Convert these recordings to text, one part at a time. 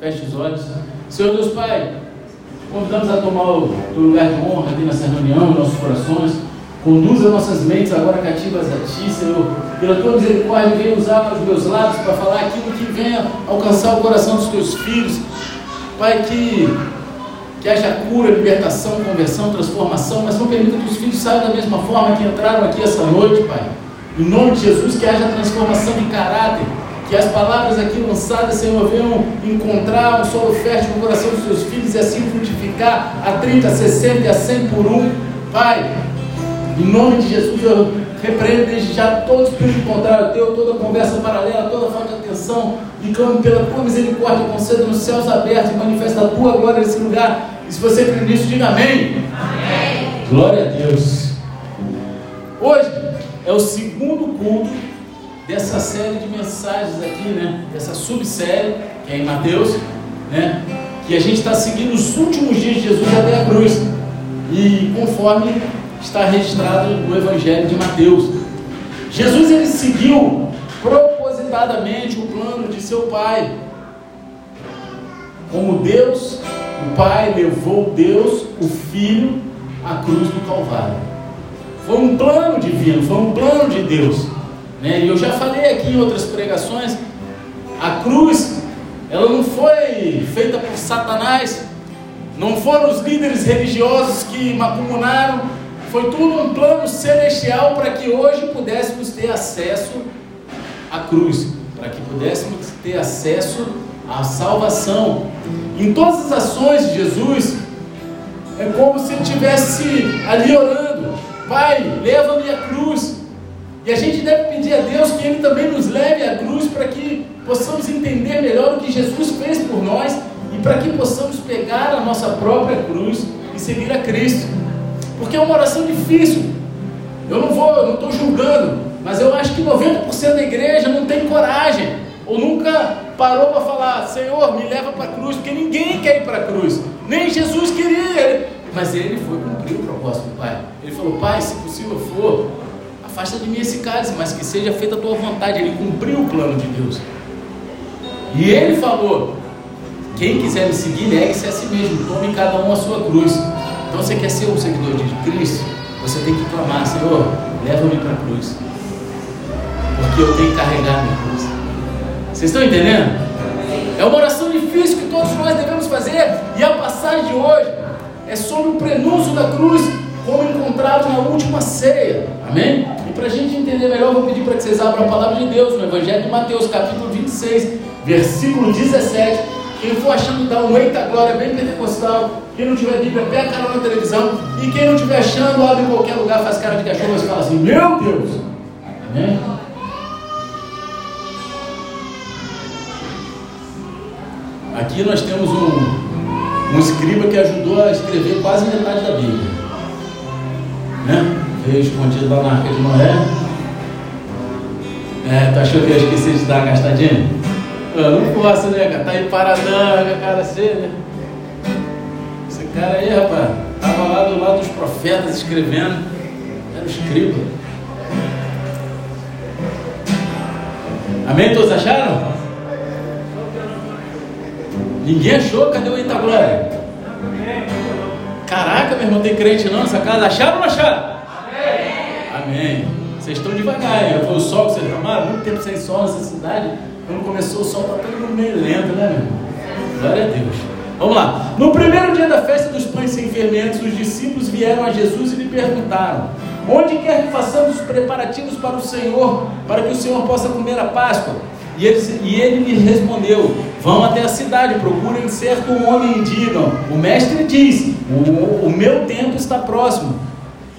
Feche os olhos. Senhor Deus Pai, convidamos a tomar o lugar de honra aqui nessa reunião, nossos corações. Conduza nossas mentes agora cativas a Ti, Senhor. Pela Tua misericórdia, venha usar os meus lábios para falar aquilo que venha alcançar o coração dos Teus filhos. Pai, que, que haja cura, libertação, conversão, transformação, mas não permita que os filhos saiam da mesma forma que entraram aqui essa noite, Pai. Em nome de Jesus, que haja transformação de caráter, que as palavras aqui lançadas, Senhor, venham encontrar um solo fértil no coração dos seus filhos e assim frutificar a 30, a 60 e a 100 por um. Pai, em nome de Jesus, eu repreendo desde já todo espírito contrário teu, toda conversa paralela, toda falta de atenção, e clamo pela tua misericórdia, conceda nos céus abertos e manifesta a tua glória nesse lugar. E se você crê nisso, diga amém. Amém. Glória a Deus. Hoje é o segundo culto dessa série de mensagens aqui, né? Dessa subsérie, que é em Mateus, né? Que a gente está seguindo os últimos dias de Jesus até a cruz. E conforme está registrado no Evangelho de Mateus. Jesus ele seguiu propositadamente o plano de seu Pai. Como Deus, o Pai levou Deus, o Filho, à cruz do Calvário. Foi um plano divino, foi um plano de Deus. Né? E eu já falei aqui em outras pregações, a cruz, ela não foi feita por Satanás, não foram os líderes religiosos que macumunaram foi tudo um plano celestial para que hoje pudéssemos ter acesso à cruz, para que pudéssemos ter acesso à salvação. Em todas as ações de Jesus, é como se ele estivesse ali orando: Pai, leva-me à cruz. E a gente deve pedir a Deus que Ele também nos leve à cruz para que possamos entender melhor o que Jesus fez por nós e para que possamos pegar a nossa própria cruz e seguir a Cristo. Porque é uma oração difícil. Eu não vou, eu não estou julgando, mas eu acho que 90% da igreja não tem coragem, ou nunca parou para falar, Senhor, me leva para a cruz, porque ninguém quer ir para a cruz, nem Jesus queria, mas ele foi cumprir o propósito do Pai. Ele falou, Pai, se possível for, afasta de mim esse cálice, mas que seja feita a tua vontade. Ele cumpriu o plano de Deus. E ele falou: quem quiser me seguir, negue-se a si mesmo, tome cada um a sua cruz. Então você quer ser um seguidor de Cristo? Você tem que clamar, Senhor, leva-me para a cruz. Porque eu tenho que carregar a minha cruz. Vocês estão entendendo? É uma oração difícil que todos nós devemos fazer. E a passagem de hoje é sobre o prenúncio da cruz, como encontrado na última ceia. Amém? E para a gente entender melhor, vou pedir para que vocês abram a palavra de Deus no Evangelho de Mateus, capítulo 26, versículo 17. Quem for achando dar um eita glória bem pentecostal, quem não tiver Bíblia, pega canal na televisão. E quem não estiver achando, abre em qualquer lugar, faz cara de cachorro e fala assim: Meu Deus! Amém? Aqui nós temos um, um escriba que ajudou a escrever quase metade da Bíblia. Né? Veio escondido lá na arca de Noé. É, tu achou que eu esqueci de dar uma gastadinha? Eu não posso, né, cara? Tá aí paradão, com a cara assim, né? cara aí, rapaz, estava lá do lado dos profetas escrevendo, era o escriba. Amém? Todos acharam? Ninguém achou? Cadê o Eita Glória? Caraca, meu irmão, tem crente não nessa casa? Acharam ou não acharam? Amém. Vocês estão devagar, hein? Foi o sol que vocês tomaram? Muito tempo sem sol nessa cidade. Quando começou o sol, está todo mundo meio lento, né, meu? Glória a Deus. Vamos lá. No primeiro dia da festa dos pães sem fermentos, os discípulos vieram a Jesus e lhe perguntaram: Onde quer que façamos os preparativos para o Senhor, para que o Senhor possa comer a Páscoa? E ele, e ele lhe respondeu: Vão até a cidade, procurem certo homem e digam: O mestre diz: o, o meu tempo está próximo.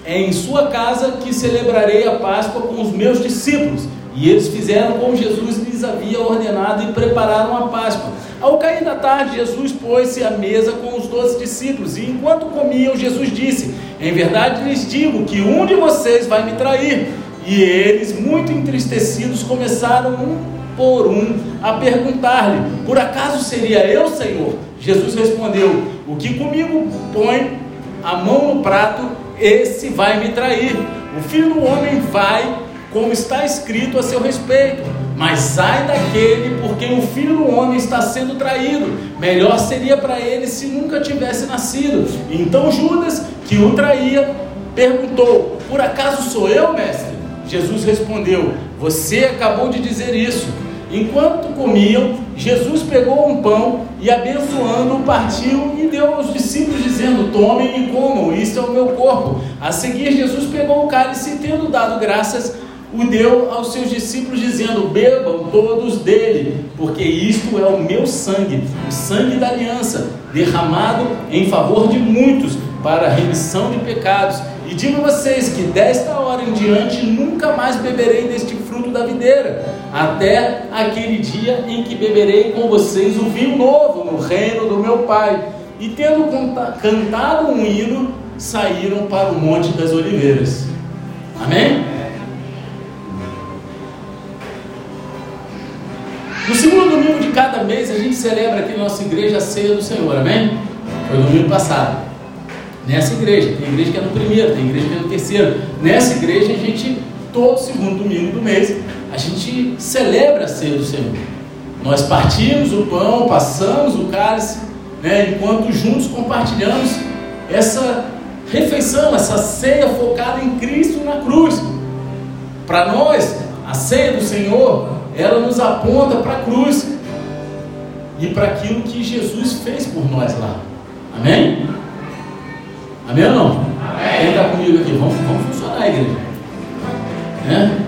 É em sua casa que celebrarei a Páscoa com os meus discípulos. E eles fizeram como Jesus lhes havia ordenado e prepararam a Páscoa. Ao cair da tarde, Jesus pôs-se à mesa com os doze discípulos, e enquanto comiam, Jesus disse: Em verdade lhes digo que um de vocês vai me trair. E eles, muito entristecidos, começaram um por um a perguntar-lhe: Por acaso seria eu, Senhor? Jesus respondeu: O que comigo põe a mão no prato, esse vai me trair. O filho do homem vai, como está escrito a seu respeito. Mas ai daquele por quem o filho do homem está sendo traído. Melhor seria para ele se nunca tivesse nascido. Então Judas, que o traía, perguntou: Por acaso sou eu, mestre? Jesus respondeu: Você acabou de dizer isso. Enquanto comiam, Jesus pegou um pão e, abençoando, partiu e deu aos discípulos, dizendo: Tomem e comam, isto é o meu corpo. A seguir, Jesus pegou o cálice e, tendo dado graças, o deu aos seus discípulos, dizendo: Bebam todos dele, porque isto é o meu sangue, o sangue da aliança, derramado em favor de muitos para a remissão de pecados. E digo a vocês que desta hora em diante nunca mais beberei deste fruto da videira, até aquele dia em que beberei com vocês o vinho novo no reino do meu Pai. E tendo cantado um hino, saíram para o Monte das Oliveiras. Amém? No segundo domingo de cada mês, a gente celebra aqui na nossa igreja a ceia do Senhor, amém? Foi no domingo passado. Nessa igreja, tem igreja que é no primeiro, tem igreja que é no terceiro. Nessa igreja, a gente, todo segundo domingo do mês, a gente celebra a ceia do Senhor. Nós partimos o pão, passamos o cálice, né, enquanto juntos compartilhamos essa refeição, essa ceia focada em Cristo na cruz. Para nós, a ceia do Senhor, ela nos aponta para a cruz e para aquilo que Jesus fez por nós lá. Amém? Amém ou não? Amém. Quem está comigo aqui? Vamos, vamos funcionar, igreja. Né?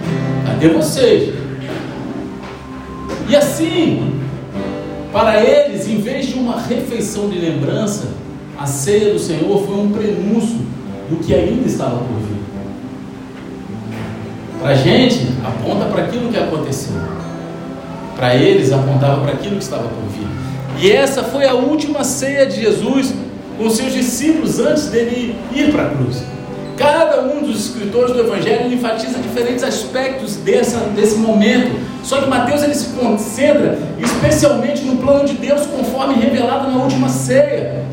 Cadê vocês? E assim, para eles, em vez de uma refeição de lembrança, a ceia do Senhor foi um prenúncio do que ainda estava por vir. Para a gente, aponta para aquilo que aconteceu. Para eles, apontava para aquilo que estava por vir. E essa foi a última ceia de Jesus com seus discípulos antes dele ir para a cruz. Cada um dos escritores do Evangelho enfatiza diferentes aspectos dessa, desse momento. Só que Mateus ele se concentra especialmente no plano de Deus, conforme revelado na última ceia.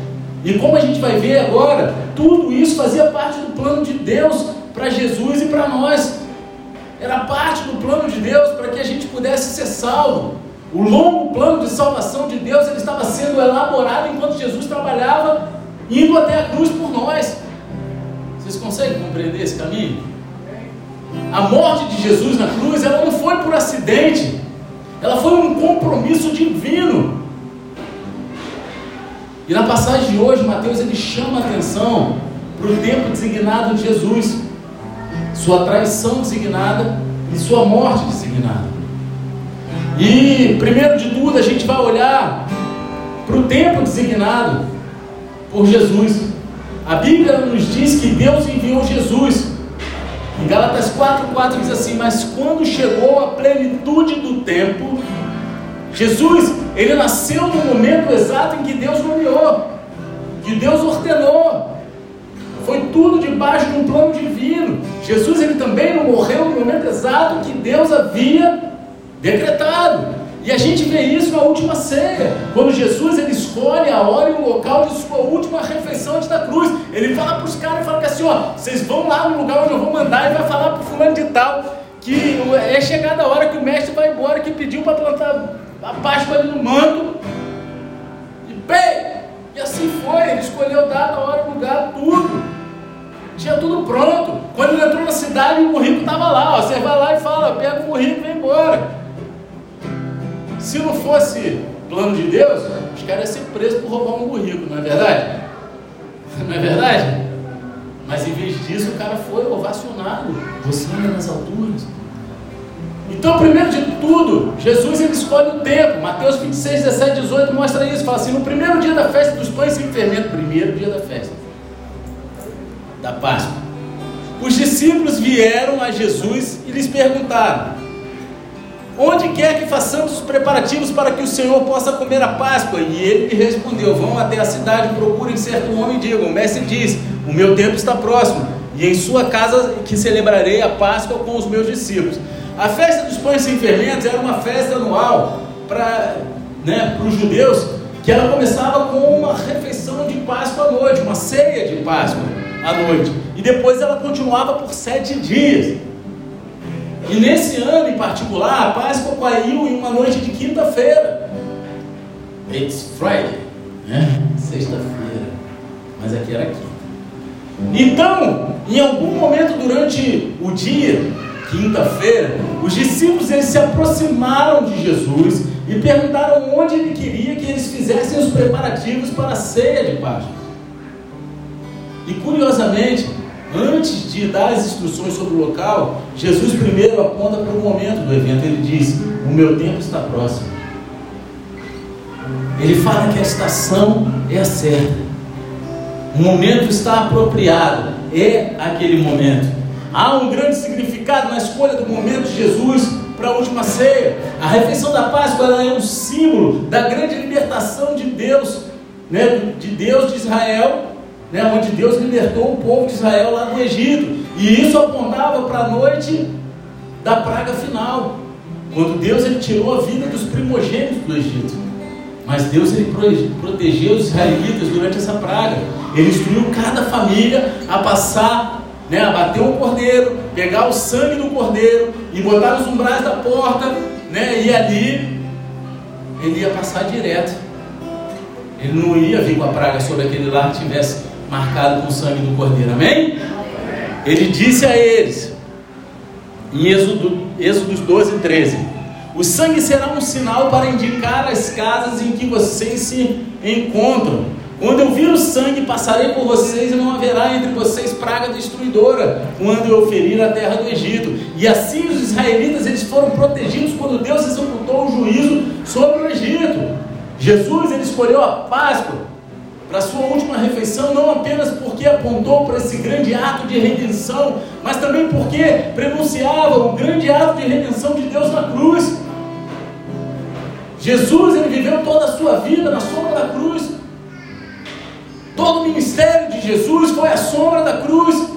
E como a gente vai ver agora, tudo isso fazia parte do plano de Deus para Jesus e para nós. Era parte do plano de Deus para que a gente pudesse ser salvo. O longo plano de salvação de Deus ele estava sendo elaborado enquanto Jesus trabalhava, indo até a cruz por nós. Vocês conseguem compreender esse caminho? A morte de Jesus na cruz, ela não foi por acidente, ela foi um compromisso divino. E na passagem de hoje, Mateus ele chama a atenção para o tempo designado de Jesus, sua traição designada e sua morte designada. E, primeiro de tudo, a gente vai olhar para o tempo designado por Jesus. A Bíblia nos diz que Deus enviou Jesus. Em Gálatas 4,4 diz assim: Mas quando chegou a plenitude do tempo, Jesus, ele nasceu no momento exato em que Deus nomeou, que Deus ordenou. Foi tudo debaixo de um plano divino. Jesus, ele também não morreu no momento exato que Deus havia decretado. E a gente vê isso na última ceia, quando Jesus ele escolhe a hora e o local de sua última refeição antes da cruz. Ele fala para os caras, fala assim, ó, vocês vão lá no lugar onde eu vou mandar e vai falar para o fulano de tal que é chegada a hora que o mestre vai embora, que pediu para plantar a Páscoa ali no manto. E bem, e assim foi, ele escolheu data, hora, lugar, tudo. Tinha tudo pronto. Quando ele entrou na cidade, o burrico estava lá. Ó, você vai lá e fala, pega o burrico e vem embora. Se não fosse plano de Deus, os caras iam ser presos por roubar um burrico, não é verdade? Não é verdade? Mas em vez disso, o cara foi ovacionado. Você nas alturas. Então, primeiro de tudo, Jesus ele escolhe o tempo. Mateus 26, 17, 18 mostra isso. Fala assim: no primeiro dia da festa dos pães sem fermento, primeiro dia da festa da Páscoa, os discípulos vieram a Jesus e lhes perguntaram: Onde quer que façamos os preparativos para que o Senhor possa comer a Páscoa? E ele lhe respondeu: Vão até a cidade, procurem certo homem e digam: O mestre diz: O meu tempo está próximo, e em sua casa que celebrarei a Páscoa com os meus discípulos. A festa dos pães sem fermentos era uma festa anual para né, os judeus, que ela começava com uma refeição de Páscoa à noite, uma ceia de Páscoa à noite, e depois ela continuava por sete dias. E nesse ano em particular, a Páscoa caiu em uma noite de quinta-feira. It's Friday, né? Sexta-feira. Mas aqui era quinta. Então, em algum momento durante o dia, quinta-feira, os discípulos eles se aproximaram de Jesus e perguntaram onde ele queria que eles fizessem os preparativos para a ceia de Páscoa. E curiosamente, antes de dar as instruções sobre o local, Jesus primeiro aponta para o momento do evento. Ele diz: O meu tempo está próximo. Ele fala que a estação é a certa. O momento está apropriado. É aquele momento. Há um grande significado na escolha do momento de Jesus para a última ceia. A refeição da Páscoa é um símbolo da grande libertação de Deus, né, de Deus de Israel, né, onde Deus libertou o povo de Israel lá do Egito. E isso apontava para a noite da praga final, quando Deus ele tirou a vida dos primogênitos do Egito. Mas Deus ele protegeu os israelitas durante essa praga. Ele instruiu cada família a passar, né, a bater um cordeiro, pegar o sangue do cordeiro e botar nos umbrais da porta, né, e ali ele ia passar direto. Ele não ia vir com a praga sobre aquele lar que tivesse marcado com o sangue do cordeiro. Amém? Ele disse a eles, em Êxodo, Êxodo 12, 13: O sangue será um sinal para indicar as casas em que vocês se encontram. Quando eu vir o sangue, passarei por vocês e não haverá entre vocês praga destruidora, quando eu ferir a terra do Egito. E assim os israelitas eles foram protegidos quando Deus executou o juízo sobre o Egito. Jesus ele escolheu a Páscoa para sua última refeição, não apenas porque apontou para esse grande ato de redenção, mas também porque prenunciava o grande ato de redenção de Deus na cruz. Jesus ele viveu toda a sua vida na sombra da cruz. Todo o ministério de Jesus foi a sombra da cruz.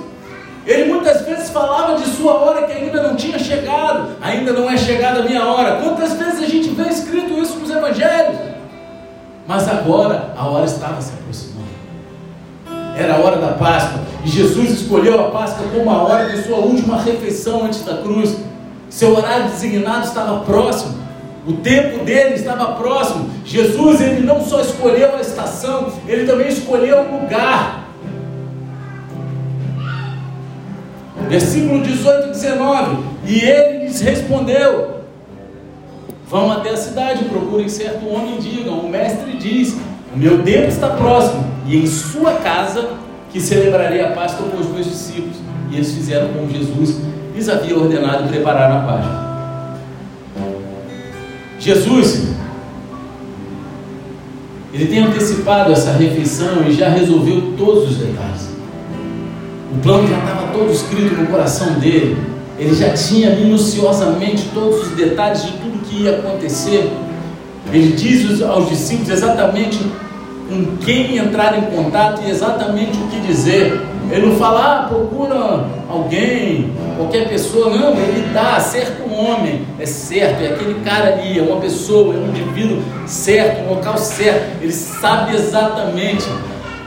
Ele muitas vezes falava de sua hora que ainda não tinha chegado, ainda não é chegada a minha hora. Quantas vezes a gente vê escrito isso nos evangelhos? Mas agora a hora estava se aproximando. Era a hora da Páscoa. E Jesus escolheu a Páscoa como a hora de sua última refeição antes da cruz. Seu horário designado estava próximo. O tempo dele estava próximo. Jesus ele não só escolheu a estação, ele também escolheu o lugar. Versículo 18 e 19. E ele lhes respondeu: Vão até a cidade, procurem certo homem e digam: O mestre diz: O meu tempo está próximo, e em sua casa que celebrarei a Páscoa com os meus discípulos. E eles fizeram como Jesus lhes havia ordenado preparar a Páscoa. Jesus, ele tem antecipado essa refeição e já resolveu todos os detalhes. O plano já estava todo escrito no coração dele. Ele já tinha minuciosamente todos os detalhes de que ia acontecer. Ele diz aos discípulos exatamente com quem entrar em contato e exatamente o que dizer. Ele não fala, ah, procura alguém, qualquer pessoa, não, ele dá, certo um homem, é certo, é aquele cara ali, é uma pessoa, é um indivíduo certo, um local certo, ele sabe exatamente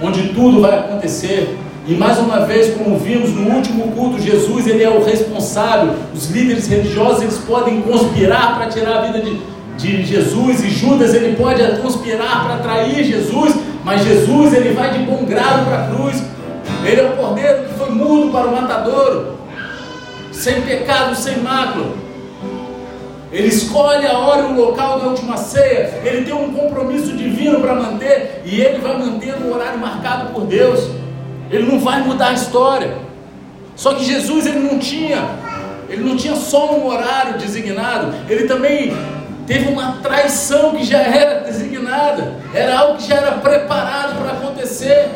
onde tudo vai acontecer. E mais uma vez, como vimos no último culto, Jesus ele é o responsável. Os líderes religiosos eles podem conspirar para tirar a vida de, de Jesus e Judas ele pode conspirar para trair Jesus, mas Jesus ele vai de bom grado para a cruz. Ele é o cordeiro que foi mudo para o matadouro, sem pecado, sem mácula. Ele escolhe a hora e o local da última ceia. Ele tem um compromisso divino para manter e ele vai manter o horário marcado por Deus. Ele não vai mudar a história. Só que Jesus ele não tinha, ele não tinha só um horário designado, ele também teve uma traição que já era designada, era algo que já era preparado para acontecer.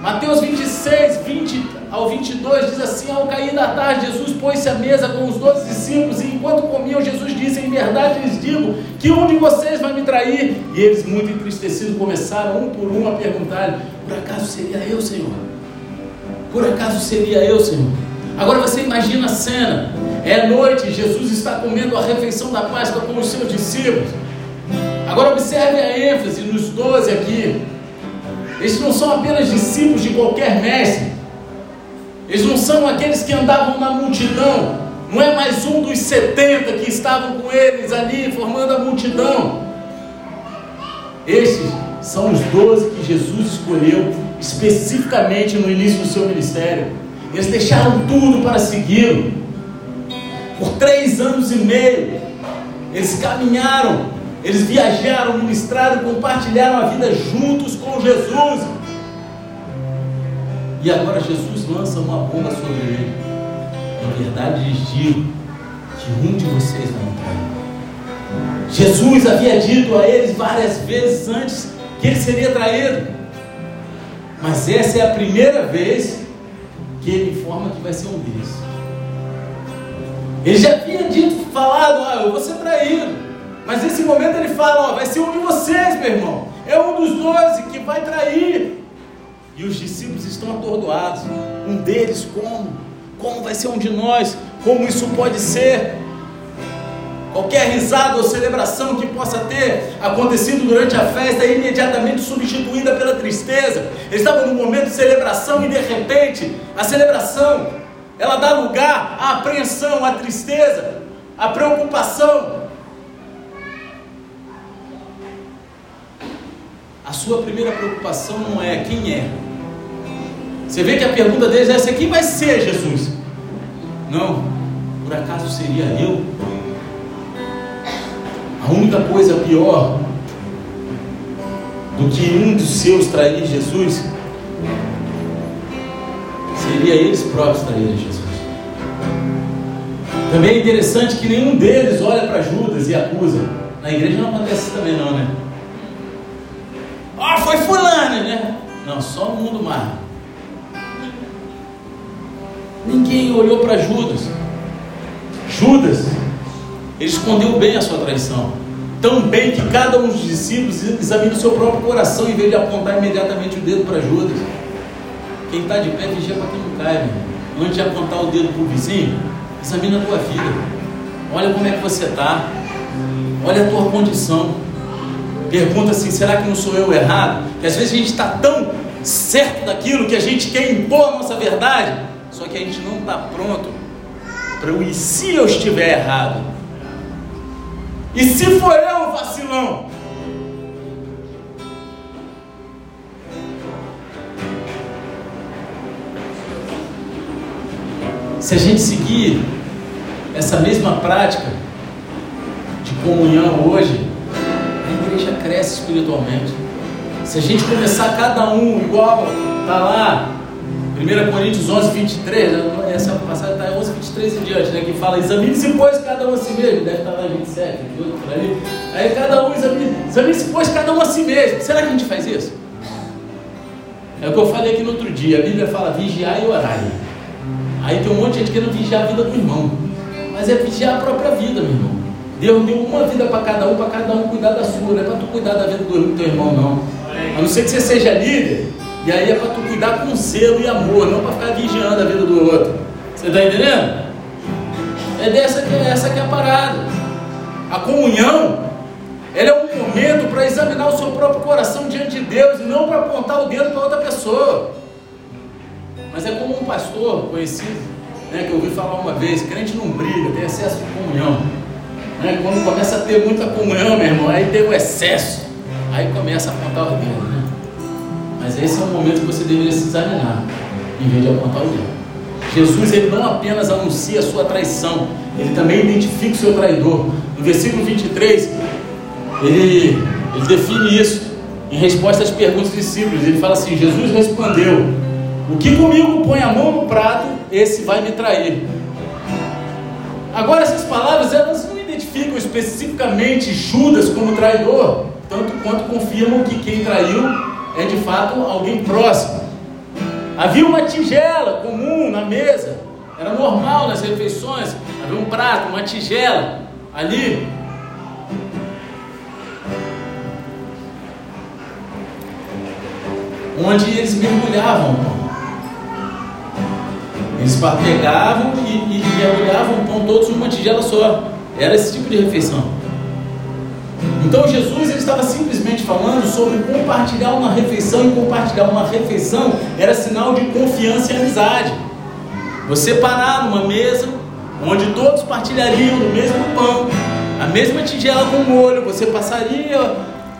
Mateus 26, 20 ao 22 diz assim: Ao cair da tarde, Jesus pôs-se à mesa com os doze discípulos, e enquanto comiam, Jesus disse: Em verdade lhes digo que um de vocês vai me trair. E eles, muito entristecidos, começaram um por um a perguntar: Por acaso seria eu, Senhor? Por acaso seria eu, Senhor? Agora você imagina a cena: é noite, Jesus está comendo a refeição da Páscoa com os seus discípulos. Agora observe a ênfase nos doze aqui. Eles não são apenas discípulos de qualquer mestre. Eles não são aqueles que andavam na multidão. não é mais um dos 70 que estavam com eles ali formando a multidão. Estes são os 12 que Jesus escolheu especificamente no início do seu ministério. Eles deixaram tudo para segui-lo. Por três anos e meio, eles caminharam, eles viajaram, ministraram, compartilharam a vida juntos com Jesus. E agora Jesus lança uma bomba sobre ele. Na verdade, lhes digo que um de vocês vai entrar. Jesus havia dito a eles várias vezes antes que ele seria traído. Mas essa é a primeira vez que ele informa que vai ser um deles. Ele já havia dito, falado, ah, eu vou ser traído. Mas nesse momento ele fala, vai ser um de vocês, meu irmão. É um dos doze que vai trair. E os discípulos estão atordoados. Um deles, como? Como vai ser um de nós? Como isso pode ser? Qualquer risada ou celebração que possa ter acontecido durante a festa é imediatamente substituída pela tristeza. Eles estavam num momento de celebração e de repente a celebração ela dá lugar à apreensão, à tristeza, à preocupação. A sua primeira preocupação não é quem é. Você vê que a pergunta deles é essa: quem vai ser Jesus? Não, por acaso seria eu? A única coisa pior do que um dos seus trair Jesus seria eles próprios traírem Jesus. Também é interessante que nenhum deles olha para Judas e acusa. Na igreja não acontece isso também não, né? Ah, foi fulano, né? Não, só o mundo mar. Ninguém olhou para Judas. Judas ele escondeu bem a sua traição. Tão bem que cada um dos discípulos examina o seu próprio coração em vez de apontar imediatamente o dedo para Judas. Quem está de pé vigia para quem não cai, meu. Antes de apontar o dedo para o vizinho, examina a tua vida. Olha como é que você está. Olha a tua condição. Pergunta assim: será que não sou eu errado? Que às vezes a gente está tão certo daquilo que a gente quer impor a nossa verdade, só que a gente não está pronto para o e se eu estiver errado? E se for eu vacilão? Se a gente seguir essa mesma prática de comunhão hoje, a igreja cresce espiritualmente. Se a gente começar cada um igual, tá lá, 1 Coríntios 11, 23, essa passagem está em 11, 23 em diante, né, que fala: examine-se, pois, cada um a si mesmo. Deve estar lá em 27, 28, por ali. Aí cada um examine-se, examine pois, cada um a si mesmo. Será que a gente faz isso? É o que eu falei aqui no outro dia. A Bíblia fala vigiar e orar. Aí tem um monte de gente querendo vigiar a vida do irmão. Mas é vigiar a própria vida, meu irmão. Deus deu uma vida para cada um, para cada um cuidar da sua. Não é para tu cuidar da vida do teu irmão, não. A não ser que você seja líder e aí é para tu cuidar com zelo e amor, não para ficar vigiando a vida do outro. Você está entendendo? É dessa que é essa que é a parada. A comunhão, ela é um momento para examinar o seu próprio coração diante de Deus e não para apontar o dedo para outra pessoa. Mas é como um pastor conhecido, né, que eu ouvi falar uma vez, crente não briga, tem excesso de comunhão. Né? Quando começa a ter muita comunhão, meu irmão, aí tem o excesso. Aí começa a apontar o dedo. Né? Mas esse é o momento que você deveria se examinar, em vez de apontar o dedo. Jesus ele não apenas anuncia a sua traição, ele também identifica o seu traidor. No versículo 23, ele, ele define isso em resposta às perguntas dos discípulos. Ele fala assim: Jesus respondeu: O que comigo põe a mão no prato, esse vai me trair. Agora, essas palavras elas não identificam especificamente Judas como traidor, tanto quanto confirmam que quem traiu é de fato alguém próximo. Havia uma tigela comum na mesa, era normal nas refeições, havia um prato, uma tigela ali. Onde eles mergulhavam. Eles pegavam e, e mergulhavam pão todos numa tigela só. Era esse tipo de refeição. Então Jesus ele estava simplesmente falando sobre compartilhar uma refeição e compartilhar uma refeição era sinal de confiança e amizade. Você parar numa mesa onde todos partilhariam do mesmo pão, a mesma tigela com molho, você passaria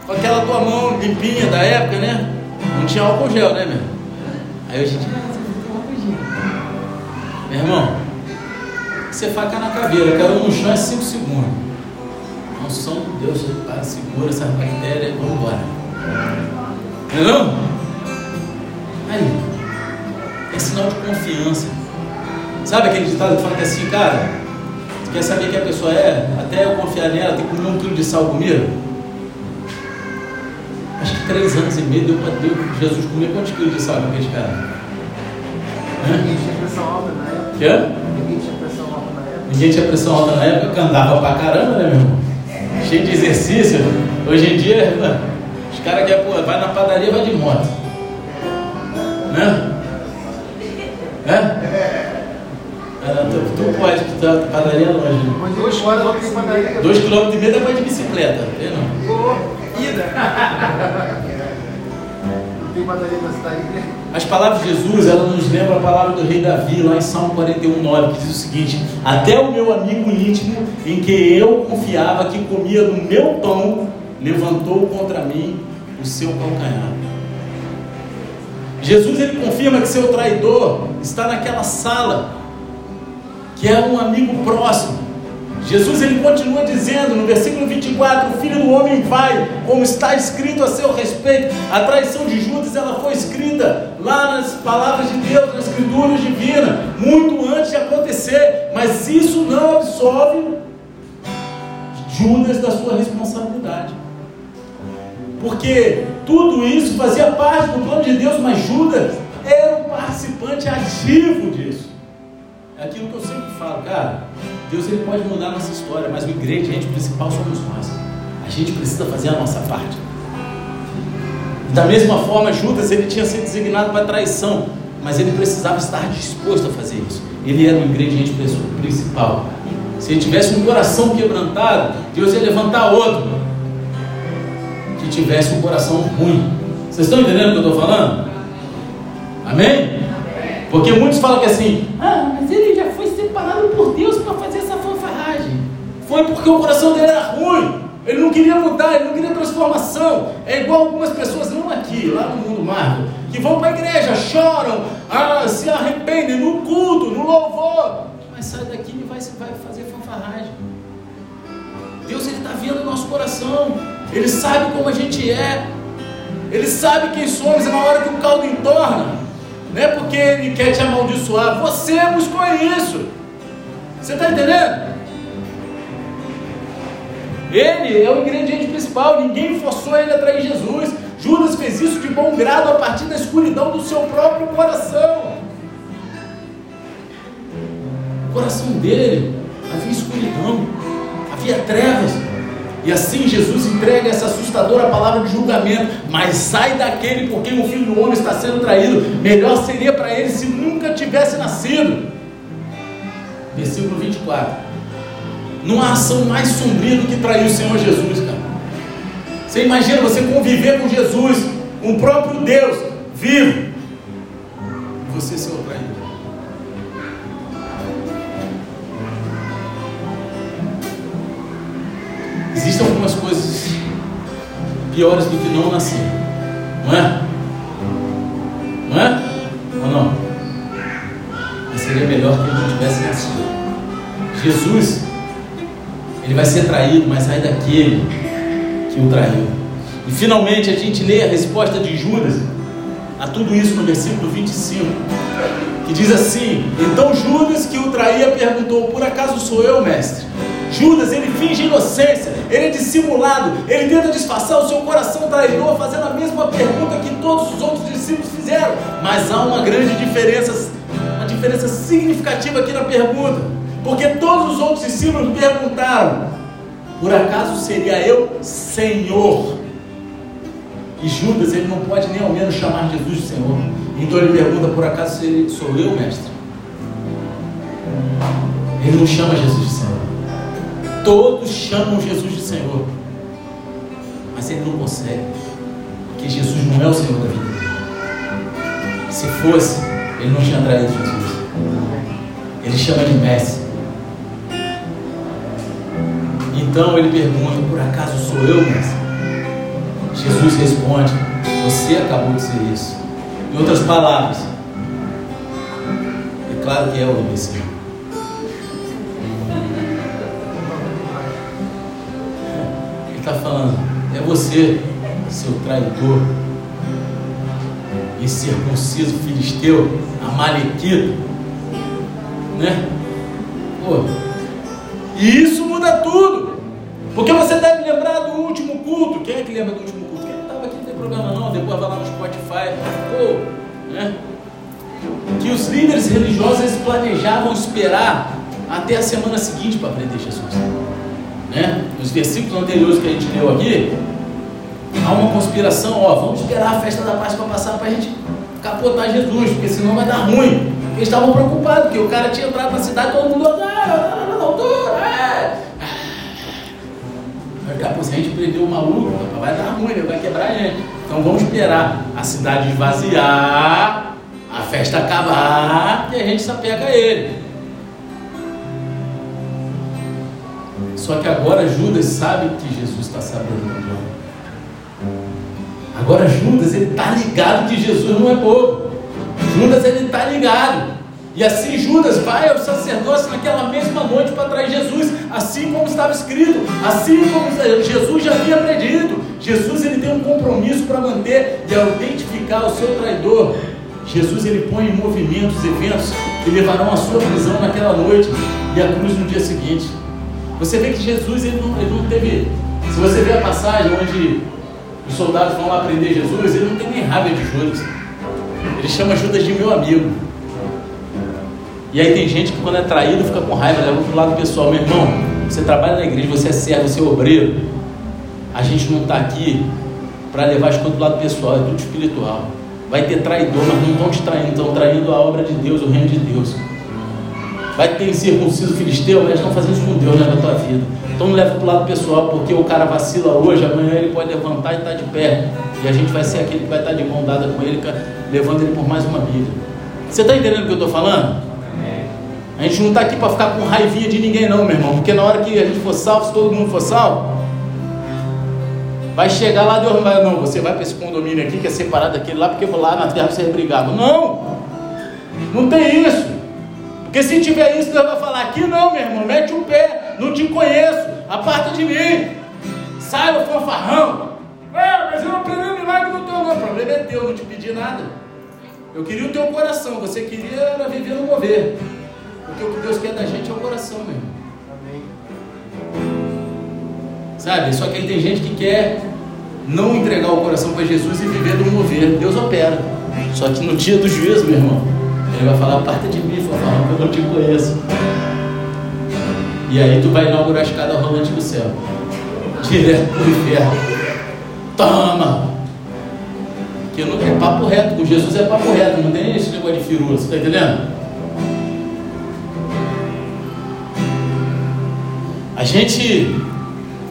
com aquela tua mão limpinha da época, né? Não tinha álcool gel, né, meu? Aí tem álcool gel. Meu irmão, você faca na caveira, caiu no chão é 5 segundos. Unção de Deus segura essa bactéria e vamos embora. Não? Aí, é sinal de confiança. Sabe aquele ditado que fala que é assim, cara, você quer saber quem a pessoa é? Até eu confiar nela, tem que comer um quilo de sal comigo? Acho que três anos e meio deu para Deus, Jesus comer quantos quilos de sal com aqueles caras? Ninguém tinha pressão alta na época. Quê? Ninguém tinha pressão alta na época. Ninguém tinha pressão alta na época, que andava pra caramba, né, meu irmão? Cheio de exercício. Hoje em dia, os caras querem, pô, vai na padaria, vai de moto. Né? É? tu, tu pode, tu tá padaria longe. né? Mas dois tenho padaria. Dois quilômetros e meio dá pra de bicicleta, vê não? Pô, ida. Tem padaria na cidade. As palavras de Jesus, ela nos lembra a palavra do rei Davi, lá em Salmo 41, 9, que diz o seguinte: Até o meu amigo íntimo, em que eu confiava que comia do meu pão, levantou contra mim o seu calcanhar. Jesus ele confirma que seu traidor está naquela sala, que é um amigo próximo. Jesus ele continua dizendo no versículo 24: O filho do homem vai, como está escrito a seu respeito. A traição de Judas ela foi escrita lá nas palavras de Deus, na escritura divina, muito antes de acontecer. Mas isso não absolve Judas da sua responsabilidade. Porque tudo isso fazia parte do plano de Deus, mas Judas era um participante ativo disso. É aquilo que eu sempre falo, cara. Deus ele pode mudar a nossa história, mas o ingrediente principal somos nós. A gente precisa fazer a nossa parte. Da mesma forma, Judas ele tinha sido designado para traição, mas ele precisava estar disposto a fazer isso. Ele era o ingrediente principal. Se ele tivesse um coração quebrantado, Deus ia levantar outro que tivesse um coração ruim. Vocês estão entendendo o que eu estou falando? Amém? Porque muitos falam que assim, ah, mas ele já foi separado por Deus para fazer essa fanfarragem. Foi porque o coração dele era ruim. Ele não queria mudar, ele não queria transformação. É igual algumas pessoas, não aqui, lá no mundo Marvel, que vão para a igreja, choram, ah, se arrependem no culto, no louvor. Mas sai daqui e vai, vai fazer fanfarragem. Deus está vendo o nosso coração. Ele sabe como a gente é. Ele sabe quem somos. E na hora que o caldo entorna, não é porque ele quer te amaldiçoar. Você buscou isso. Você está entendendo? Ele é o ingrediente principal. Ninguém forçou ele a trair Jesus. Judas fez isso de bom grado a partir da escuridão do seu próprio coração. O coração dele havia escuridão, havia trevas. E assim Jesus entrega essa assustadora palavra de julgamento. Mas sai daquele por quem o filho do homem está sendo traído. Melhor seria para ele se nunca tivesse nascido. Versículo 24. Não há ação mais sombria do que trair o Senhor Jesus, cara. Você imagina você conviver com Jesus, com o próprio Deus, vivo, você ser o traído. Existem algumas coisas piores do que não nascer, não é? Não é? Ou não? Seria melhor que ele não tivesse nascido. Jesus, ele vai ser traído, mas ai daquele que o traiu. E finalmente a gente lê a resposta de Judas a tudo isso no versículo 25, que diz assim: Então Judas que o traía perguntou: Por acaso sou eu, mestre? Judas, ele finge inocência, ele é dissimulado, ele tenta disfarçar o seu coração traidor, fazendo a mesma pergunta que todos os outros discípulos fizeram. Mas há uma grande diferença, diferença significativa aqui na pergunta, porque todos os outros discípulos perguntaram: Por acaso seria eu Senhor? E Judas, ele não pode nem ao menos chamar Jesus de Senhor. Então ele pergunta: Por acaso sou eu, mestre? Ele não chama Jesus de Senhor. Todos chamam Jesus de Senhor, mas ele não consegue, porque Jesus não é o Senhor da vida. Se fosse, ele não tinha traído Jesus. Ele chama de Mestre. Então ele pergunta: Por acaso sou eu, mestre? Jesus responde: Você acabou de ser isso. Em outras palavras, é claro que é o imbecil. Ele está falando: É você, seu traidor, incircunciso filisteu, amalequita, né? Pô, e isso muda tudo. Porque você deve lembrar do último culto. Quem é que lembra do último culto? Quem estava aqui não tem problema não, depois vai lá no Spotify. Pô, né? Que os líderes religiosos planejavam esperar até a semana seguinte para aprender Jesus. Né? Nos versículos anteriores que a gente leu aqui, há uma conspiração, ó, vamos esperar a festa da Páscoa passar para a gente capotar Jesus, porque senão vai dar ruim. Eles estavam preocupados, porque o cara tinha entrado na cidade, todo mundo, ah, doutor, é. Daqui a pouco, se a gente prender o maluco, vai dar ruim, ele vai quebrar a gente. Então vamos esperar a cidade esvaziar, a festa acabar e a gente se apega a ele. Só que agora Judas sabe que Jesus está sabendo. Agora Judas ele está ligado que Jesus não é bobo. Judas ele está ligado. E assim Judas vai ao sacerdócio naquela mesma noite para trair Jesus, assim como estava escrito, assim como Jesus já havia predito. Jesus ele tem um compromisso para manter e ao identificar o seu traidor, Jesus ele põe em movimento os eventos que levarão à sua prisão naquela noite e a cruz no dia seguinte. Você vê que Jesus ele não, ele não teve. Se você vê a passagem onde os soldados vão lá prender Jesus, ele não tem nem raiva de Judas. Ele chama Judas de meu amigo. E aí tem gente que quando é traído fica com raiva, leva para o lado pessoal. Meu irmão, você trabalha na igreja, você é servo, você é obreiro. A gente não está aqui para levar as coisas do lado pessoal, é tudo espiritual. Vai ter traidor, mas não estão te traindo, estão traindo a obra de Deus, o reino de Deus. Vai ter circunciso filisteu, mas estão fazendo isso com Deus né, na tua vida. Então não leva para o lado pessoal, porque o cara vacila hoje, amanhã ele pode levantar e estar tá de pé. E a gente vai ser aquele que vai estar de mão dada com ele, levando ele por mais uma vida. Você está entendendo o que eu estou falando? A gente não está aqui para ficar com raivinha de ninguém, não, meu irmão. Porque na hora que a gente for salvo, se todo mundo for salvo, vai chegar lá, Deus vai, não. Você vai para esse condomínio aqui que é separado daquele lá, porque lá na terra você é brigado. Não! Não tem isso. Porque se tiver isso, Deus vai falar: aqui não, meu irmão, mete o pé, não te conheço, aparta de mim. Sai, fanfarrão. É, mas eu não aprendi milagre no teu não. O problema é teu, eu não te pedi nada. Eu queria o teu coração, você queria era viver no mover. Porque o que Deus quer da gente é o coração mesmo. Amém. Sabe? Só que aí tem gente que quer não entregar o coração para Jesus e viver do mover. Deus opera. Só que no dia do juízo, meu irmão, ele vai falar, parte de mim, falar eu não te conheço. E aí tu vai inaugurar a escada rolante do céu. Direto pro inferno. Toma! Que não é papo reto, com Jesus é papo reto, não tem esse negócio de firula, você está entendendo? A gente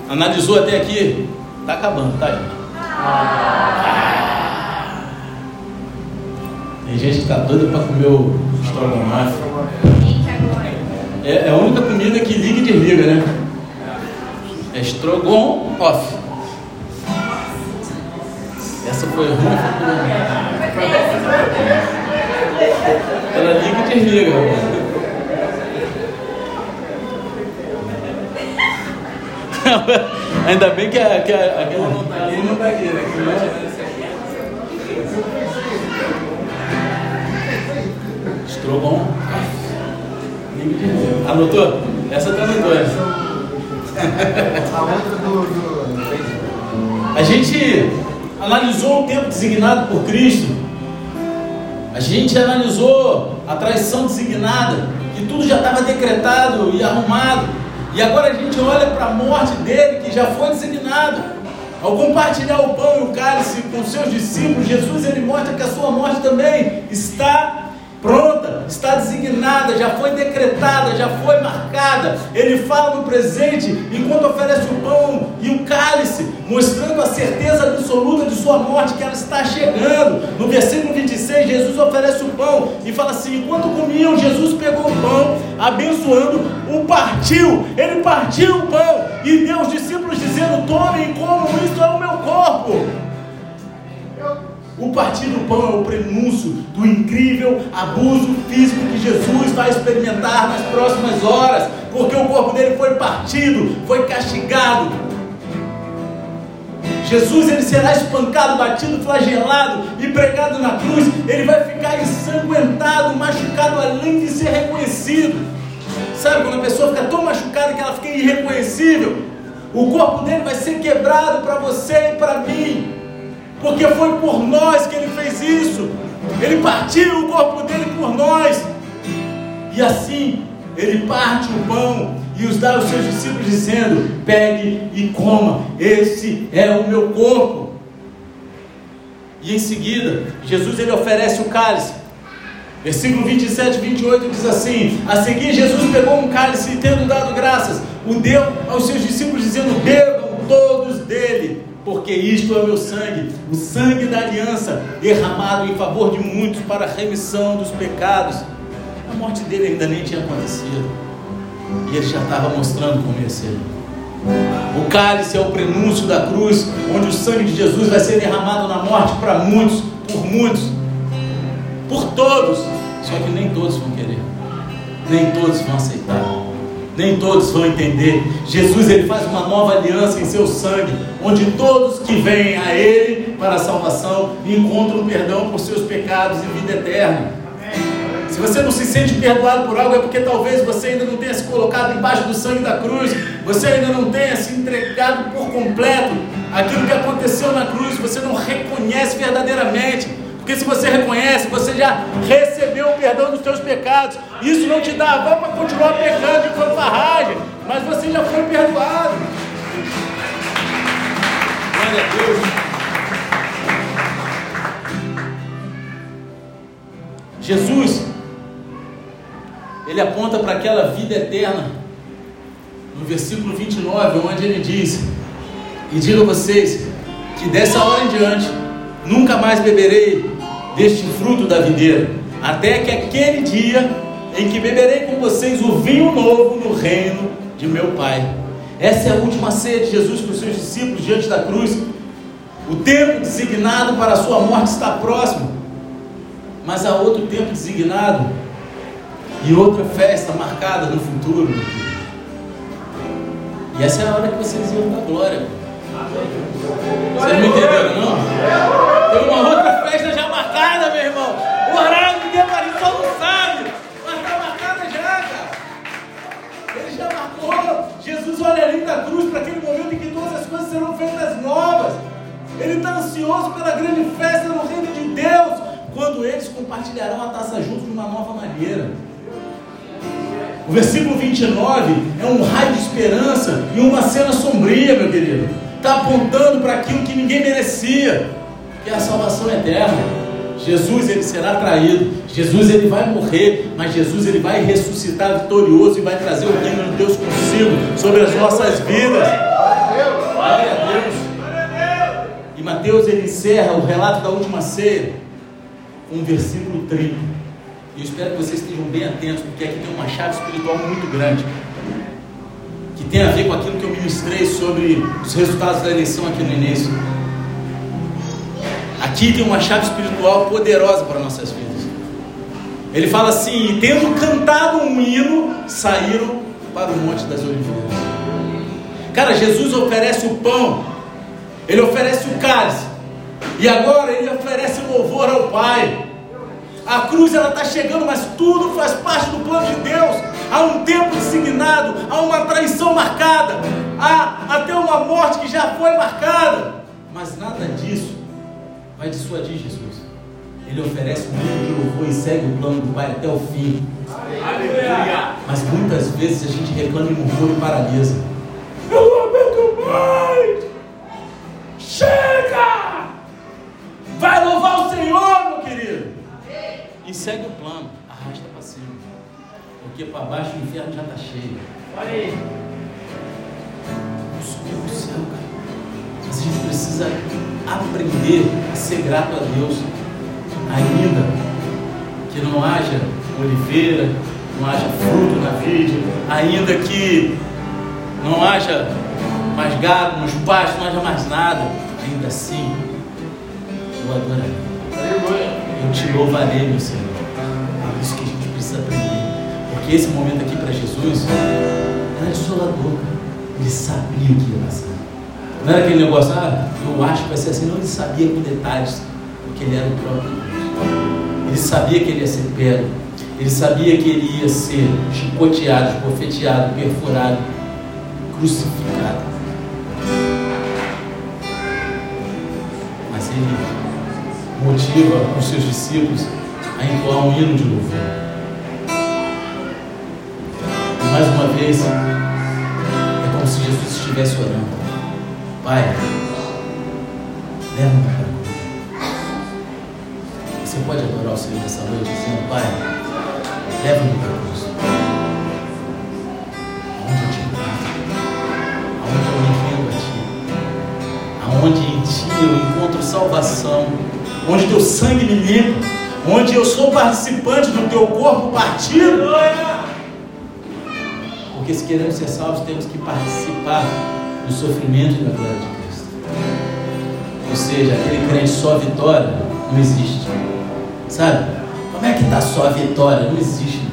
analisou até aqui, tá acabando, tá gente? Tem gente que está doida para comer o estrogonofe. É, é, a única comida que liga e desliga, né? É estrogonofe. Foi ruim, foi Ela liga e desliga. Ainda bem que, a, que a, aquela não está ali não está aqui, né? Estrogon. Anotou? Essa tá no dois. A outra do. A gente analisou o tempo designado por Cristo. A gente analisou a traição designada, que tudo já estava decretado e arrumado. E agora a gente olha para a morte dele, que já foi designado. Ao compartilhar o pão e o cálice com seus discípulos, Jesus ele mostra que a sua morte também está pronta, está designada, já foi decretada, já foi marcada. Ele fala no presente enquanto oferece o pão e o cálice, mostrando a certeza absoluta de sua morte, que ela está chegando. No versículo 26, Jesus oferece o pão e fala assim: enquanto comiam, Jesus pegou o pão, abençoando, o partiu. Ele partiu o pão e deu os discípulos dizendo: Tomem comam, isto é o meu corpo. O partir do pão é o prenúncio do incrível abuso físico que Jesus vai experimentar nas próximas horas, porque o corpo dele foi partido, foi castigado. Jesus ele será espancado, batido, flagelado e pregado na cruz. Ele vai ficar ensanguentado, machucado além de ser reconhecido. Sabe quando a pessoa fica tão machucada que ela fica irreconhecível? O corpo dele vai ser quebrado para você e para mim porque foi por nós que ele fez isso. Ele partiu o corpo dele por nós. E assim, ele parte o pão e os dá aos seus discípulos, dizendo: Pegue e coma, esse é o meu corpo. E em seguida, Jesus ele oferece o cálice. Versículo 27 e 28 diz assim: A seguir, Jesus pegou um cálice e, tendo dado graças, o deu aos seus discípulos, dizendo: Bebam todos dele porque isto é o meu sangue, o sangue da aliança, derramado em favor de muitos para a remissão dos pecados. A morte dele ainda nem tinha acontecido, e ele já estava mostrando como ia ser. O cálice é o prenúncio da cruz, onde o sangue de Jesus vai ser derramado na morte para muitos, por muitos, por todos. Só que nem todos vão querer, nem todos vão aceitar nem todos vão entender. Jesus ele faz uma nova aliança em seu sangue, onde todos que vêm a Ele para a salvação encontram perdão por seus pecados e vida eterna. Se você não se sente perdoado por algo, é porque talvez você ainda não tenha se colocado embaixo do sangue da cruz, você ainda não tenha se entregado por completo aquilo que aconteceu na cruz, você não reconhece verdadeiramente. Porque se você reconhece, você já recebeu o perdão dos seus pecados. Isso não te dá aval para continuar pecando de fanfarragem. Mas você já foi perdoado. Glória a Deus. Jesus, ele aponta para aquela vida eterna, no versículo 29, onde ele diz: E digo a vocês que dessa hora em diante, nunca mais beberei deste fruto da videira, até que aquele dia em que beberei com vocês o vinho novo no reino de meu Pai. Essa é a última ceia de Jesus para os seus discípulos diante da cruz. O tempo designado para a sua morte está próximo, mas há outro tempo designado e outra festa marcada no futuro. E essa é a hora que vocês iam dar glória. Vocês não entenderam, não? Tem uma outra festa já marcada, meu irmão. O horário de Deus só não sabe, mas está marcada já, cara. Ele já marcou. Jesus olha ali da cruz para aquele momento em que todas as coisas serão feitas novas. Ele está ansioso pela grande festa no reino de Deus, quando eles compartilharão a taça juntos de uma nova maneira. O versículo 29 é um raio de esperança e uma cena sombria, meu querido. Está apontando para aquilo que ninguém merecia, que é a salvação eterna. Jesus ele será traído, Jesus ele vai morrer, mas Jesus ele vai ressuscitar vitorioso e vai trazer o reino de Deus consigo sobre as nossas vidas. Glória a Deus. E Mateus ele encerra o relato da última ceia com um versículo 30. E eu espero que vocês estejam bem atentos, porque aqui tem uma chave espiritual muito grande. Tem a ver com aquilo que eu ministrei sobre os resultados da eleição aqui no início. Aqui tem uma chave espiritual poderosa para nossas vidas. Ele fala assim: e tendo cantado um hino, saíram para o Monte das Oliveiras. Cara, Jesus oferece o pão, ele oferece o cálice, e agora ele oferece louvor ao Pai. A cruz ela está chegando, mas tudo faz parte do plano de Deus. Há um tempo designado, há uma traição marcada, há até uma morte que já foi marcada, mas nada disso vai dissuadir Jesus. Ele oferece um hino de louvor e segue o plano do Pai até o fim. Aleluia! Mas muitas vezes a gente reclama e murmura e paralisa. Eu não aguento mais! Chega! Vai louvar o Senhor, meu querido! E segue o plano, arrasta para cima. Porque para baixo o inferno já está cheio. Olha aí. Subir o céu, cara. Mas a gente precisa aprender a ser grato a Deus, ainda que não haja oliveira, não haja fruto na vide, ainda que não haja mais gado, mais pasto, não haja mais nada, ainda assim eu adorarei. Eu te louvarei, meu Senhor. É isso que a gente precisa aprender. Porque esse momento aqui para Jesus era desolador. Ele sabia o que ia passar. Não era aquele negócio, ah, eu acho que vai ser assim. Não, ele sabia com detalhes, porque ele era o próprio Deus. Ele sabia que ele ia ser pego. Ele sabia que ele ia ser chicoteado, esbofeteado, perfurado, crucificado. Mas ele motiva os seus discípulos a entoar um hino de louvor. Mais uma vez, é como se Jesus estivesse orando. Pai, leva-me para a. Você pode adorar o Senhor nessa noite dizendo, Pai, leva-me para a cruz. Aonde eu te encontro, aonde eu me rendo a Ti, aonde em Ti eu encontro salvação, onde Teu sangue me limpa, onde eu sou participante do Teu corpo partido. Porque se queremos ser salvos, temos que participar do sofrimento da glória de Cristo. Ou seja, aquele crente só vitória não existe. Sabe? Como é que está só a vitória? Não existe.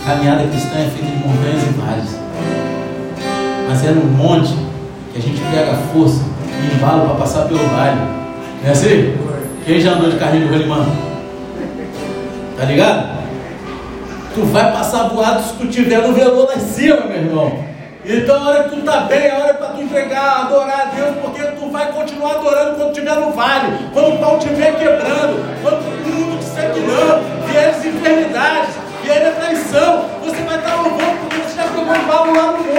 A caminhada cristã é feita de montanhas e vales. Mas é no monte que a gente pega a força e embala para passar pelo vale. Não é assim? Quem já andou de carrinho de rolimã? Tá ligado? Tu vai passar voado se tu tiver no velô lá em cima, meu irmão. Então a hora que tu está bem, a hora para tu entregar, adorar a Deus, porque tu vai continuar adorando quando estiver no vale, quando o pau estiver quebrando, quando todo mundo disser que não, vier as enfermidades, vier a traição, você vai estar louvando porque você já pegou um balo lá no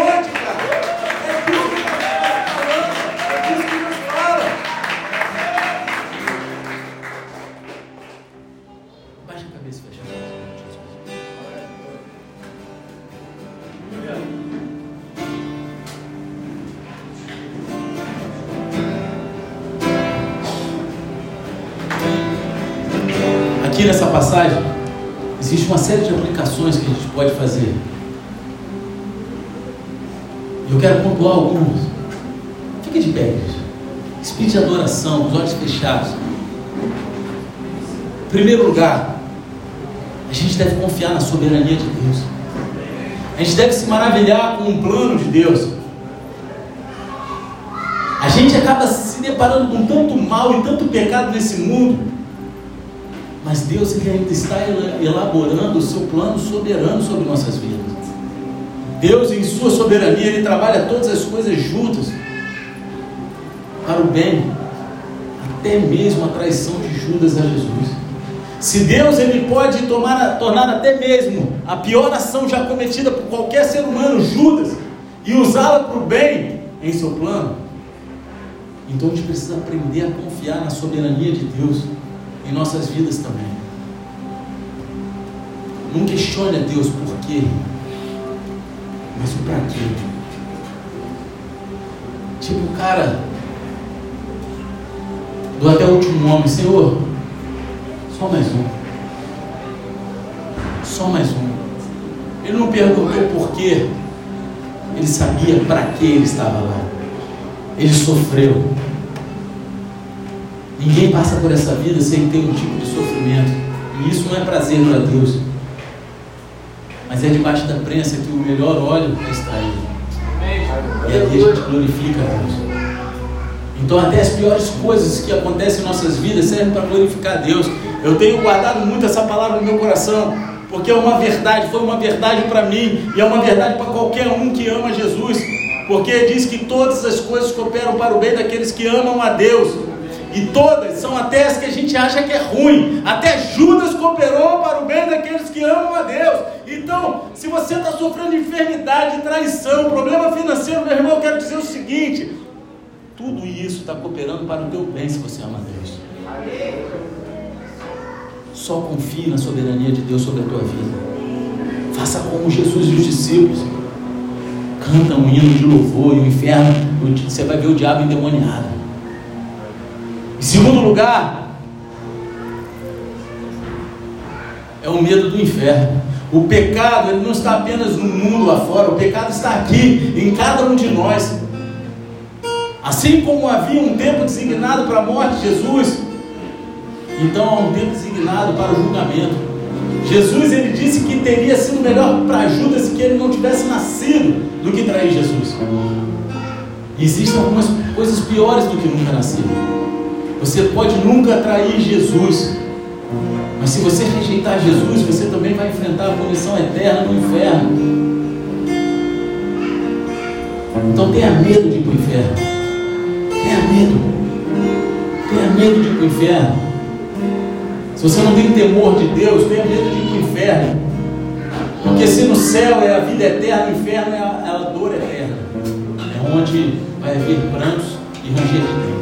série de aplicações que a gente pode fazer. Eu quero pontuar algumas. Fique de pé. Espírito de adoração, os olhos fechados. Em primeiro lugar, a gente deve confiar na soberania de Deus. A gente deve se maravilhar com o plano de Deus. A gente acaba se deparando com tanto mal e tanto pecado nesse mundo. Mas Deus ainda está elaborando o seu plano soberano sobre nossas vidas. Deus, em sua soberania, ele trabalha todas as coisas juntas para o bem, até mesmo a traição de Judas a Jesus. Se Deus ele pode tomar, tornar até mesmo a pior ação já cometida por qualquer ser humano, Judas, e usá-la para o bem em seu plano, então a gente precisa aprender a confiar na soberania de Deus em nossas vidas também. Não questione a Deus por quê, mas o para quê. Tipo o cara do até o último homem, Senhor, só mais um. Só mais um. Ele não perguntou por quê. Ele sabia para que ele estava lá. Ele sofreu. Ninguém passa por essa vida sem ter um tipo de sofrimento. E isso não é prazer para Deus. Mas é debaixo da prensa que o melhor óleo é extraído. E ali a gente glorifica a Deus. Então até as piores coisas que acontecem em nossas vidas servem para glorificar a Deus. Eu tenho guardado muito essa palavra no meu coração, porque é uma verdade, foi uma verdade para mim, e é uma verdade para qualquer um que ama Jesus. Porque diz que todas as coisas cooperam para o bem daqueles que amam a Deus. E todas são até as que a gente acha que é ruim. Até Judas cooperou para o bem daqueles que amam a Deus. Então, se você está sofrendo enfermidade, traição, problema financeiro, meu irmão, eu quero dizer o seguinte: tudo isso está cooperando para o teu bem se você ama a Deus. Só confie na soberania de Deus sobre a tua vida. Faça como Jesus e os discípulos. Canta um hino de louvor e o inferno, você vai ver o diabo endemoniado. Em segundo lugar, é o medo do inferno. O pecado ele não está apenas no mundo lá fora, o pecado está aqui, em cada um de nós. Assim como havia um tempo designado para a morte de Jesus, então há um tempo designado para o julgamento. Jesus ele disse que teria sido melhor para Judas que ele não tivesse nascido do que trair Jesus. Existem algumas coisas piores do que nunca nascer. Você pode nunca trair Jesus, mas se você rejeitar Jesus, você também vai enfrentar a punição eterna no inferno. Então tenha medo de ir para o inferno. Tenha medo. Tenha medo de ir para o inferno. Se você não tem temor de Deus, tenha medo de ir para o inferno. Porque se no céu é a vida eterna, no inferno é a, é a dor eterna. É onde vai haver prantos e ranger de dentes.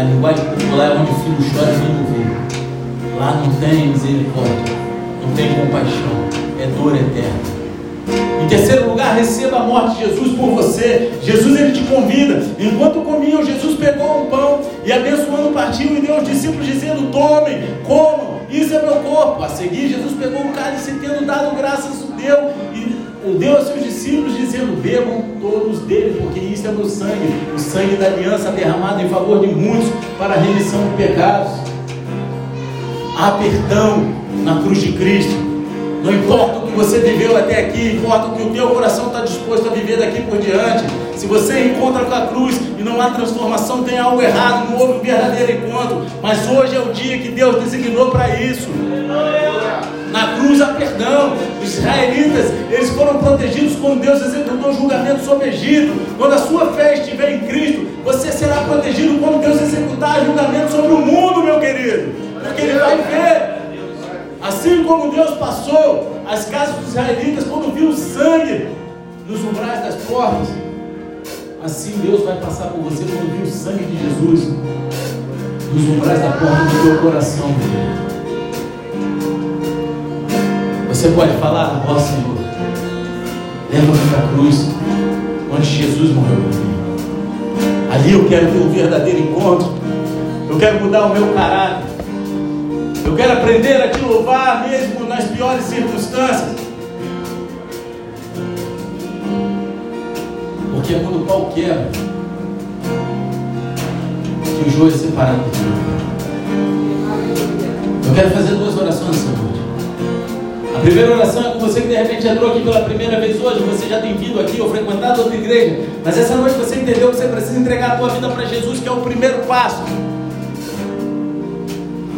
Na linguagem popular é onde o filho chora e não vê. Lá não tem misericórdia, não tem compaixão, é dor eterna. Em terceiro lugar, receba a morte de Jesus por você. Jesus ele te convida. Enquanto comiam, Jesus pegou um pão e abençoando partiu e deu aos discípulos dizendo: Tomem, comam, isso é meu corpo. A seguir, Jesus pegou o cálice e tendo dado graças, deu deu aos seus discípulos dizendo: Bebam todos dele, porque isso é meu sangue, o sangue da aliança derramado em favor de muitos para a remissão de pecados. Há perdão na cruz de Cristo. Não importa o que você viveu até aqui, importa o que o teu coração está disposto a viver daqui por diante. Se você encontra com a cruz e não há transformação, tem algo errado, não houve um verdadeiro encontro. Mas hoje é o dia que Deus designou para isso. Na cruz há perdão. Os israelitas, eles foram protegidos quando Deus executou o julgamento sobre o Egito. Quando a sua fé estiver em Cristo, você será protegido quando Deus executar julgamento sobre o mundo, meu querido. Porque Ele vai ver. Assim como Deus passou as casas dos israelitas quando viu o sangue nos umbrais das portas, assim Deus vai passar por você quando viu o sangue de Jesus nos umbrais da porta do teu coração. Você pode falar, ó Senhor, leva-me para a cruz, onde Jesus morreu por mim. Ali eu quero ter um verdadeiro encontro. Eu quero mudar o meu caráter. Eu quero aprender a te louvar mesmo nas piores circunstâncias. Porque é quando o pau quebra que o joio é separado do. Eu quero fazer duas orações. A primeira oração é com você que de repente entrou aqui pela primeira vez hoje, você já tem vindo aqui ou frequentado outra igreja, mas essa noite você entendeu que você precisa entregar a tua vida para Jesus, que é o primeiro passo.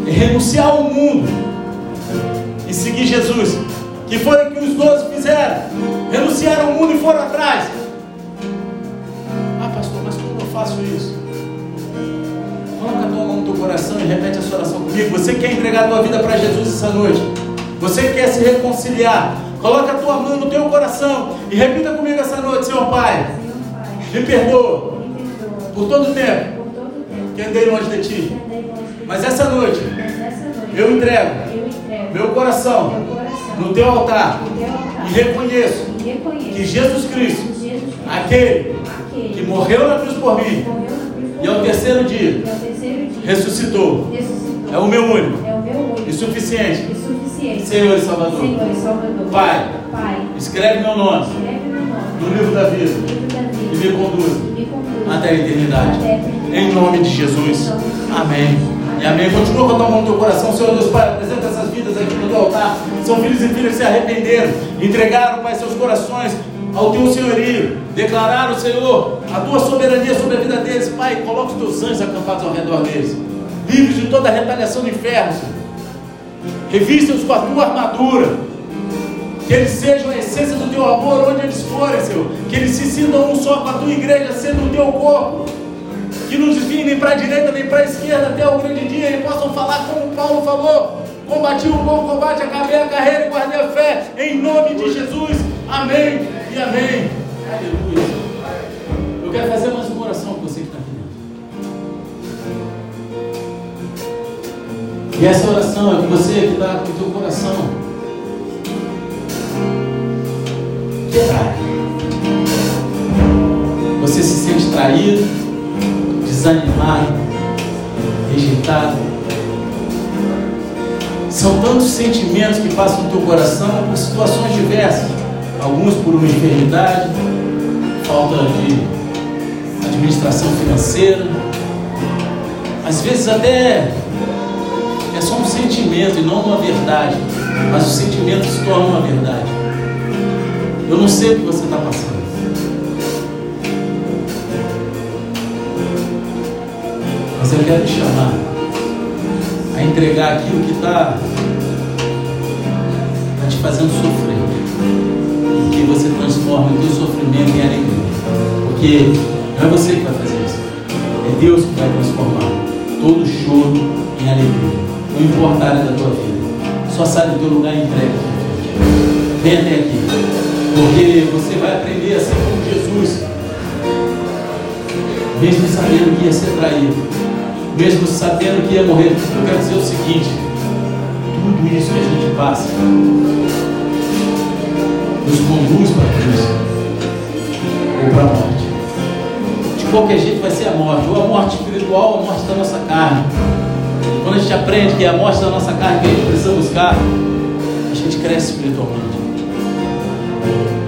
É renunciar ao mundo e seguir Jesus. Que foi o que os doze fizeram. Renunciaram ao mundo e foram atrás. Ah, pastor, mas como eu faço isso? Coloca a tua mão no teu coração e repete essa oração comigo. Você quer entregar a tua vida para Jesus essa noite? Você quer se reconciliar? Coloca a tua mão no teu coração e repita comigo essa noite, Senhor Pai. Me perdoa por todo o tempo que andei longe de Ti. Mas essa noite eu entrego meu coração no Teu altar e reconheço que Jesus Cristo, aquele que morreu na cruz por mim e ao terceiro dia ressuscitou, é o meu único e suficiente Senhor e Salvador. Senhor e Salvador. Pai, Pai, escreve meu nome escreve meu nome no livro da vida livro da e vida me conduza e me conduz até a eternidade. até a eternidade. Em nome de Jesus. Amém. E amém. Continua com a tua mão no teu coração, Senhor Deus Pai. Apresenta essas vidas aqui no teu altar. São filhos e filhas que se arrependeram, entregaram, Pai, seus corações ao teu senhorio. Declararam, Senhor, a tua soberania sobre a vida deles. Pai, coloca os teus anjos acampados ao redor deles. Livres de toda a retaliação do inferno. Revista-os com a tua armadura. Que eles sejam a essência do teu amor onde eles forem, Senhor. Que eles se sintam um só com a tua igreja, sendo o teu corpo. Que não desviem nem para a direita nem para a esquerda até o grande dia e possam falar como Paulo falou. Combati o bom combate, acabei a carreira e guardei a fé. Em nome de Jesus. Amém e amém. Aleluia. Eu quero fazer mais uma oração com você E essa oração é com você que está com o teu coração. Você se sente traído, desanimado, rejeitado. São tantos sentimentos que passam no teu coração por situações diversas. Alguns por uma enfermidade, falta de administração financeira. Às vezes até sentimento e não uma verdade. Mas o sentimento se torna uma verdade. Eu não sei o que você está passando. Mas eu quero te chamar a entregar aquilo que está tá te fazendo sofrer. E que você transforma o teu sofrimento em alegria. Porque não é você que vai fazer isso. É Deus que vai transformar todo choro em alegria. Não importa a área da tua vida. Só sai do teu lugar e entrega. Vem até aqui. Porque você vai aprender a ser como Jesus. Mesmo sabendo que ia ser traído. Mesmo sabendo que ia morrer. Eu quero dizer o seguinte. Tudo isso que a gente passa nos conduz para cruz ou para a morte. De qualquer jeito vai ser a morte, ou a morte espiritual ou a morte da nossa carne. Quando a gente aprende que é a morte da nossa carne que a gente precisa buscar, a gente cresce espiritualmente.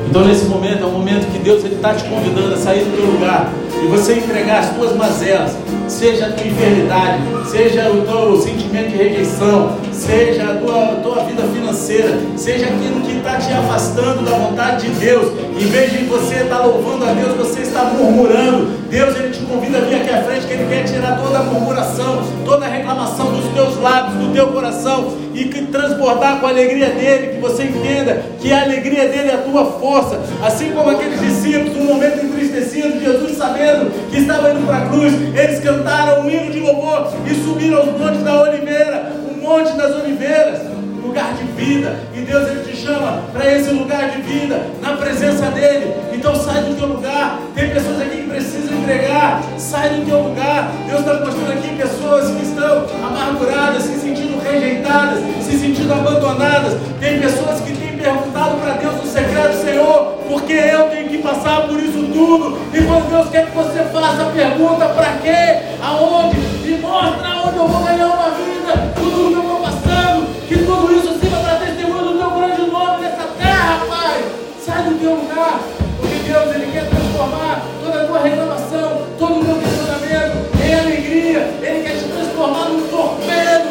Então nesse momento é um momento que Deus está te convidando a sair do teu lugar e você entregar as tuas mazelas, seja a tua enfermidade, seja o teu sentimento de rejeição, seja a tua, a tua vida financeira, seja aquilo que está te afastando da vontade de Deus. Em vez de você estar tá louvando a Deus, você está murmurando. Deus ele te convida a vir aqui à frente, que Ele quer tirar toda a murmuração, toda a reclamação dos teus lábios, do teu coração e que transbordar com a alegria dele, que você entenda que a alegria dele é a tua força, assim como aqueles discípulos, no momento entristecido, Jesus sabendo que estava indo para a cruz, eles cantaram um hino de louvor e subiram aos montes da oliveira, monte das oliveiras, lugar de vida, e Deus ele te chama para esse lugar de vida, na presença dele. Então sai do teu lugar. Tem pessoas aqui que precisam entregar, sai do teu lugar. Deus está mostrando aqui pessoas que estão amarguradas, se sentindo rejeitadas, se sentindo abandonadas. Tem pessoas que têm perguntado para Deus o secreto, Senhor, porque eu tenho que passar por isso tudo. E quando Deus quer que você faça a pergunta, para quê? Aonde? E mostra aonde eu vou ganhar uma vida, tudo que eu vou passando, que tudo isso sirva para testemunho do teu grande nome nessa terra, Pai. Sai do teu lugar, porque Deus ele quer transformar toda a tua reclamação, todo o teu questionamento em alegria. Ele quer te transformar num torpedo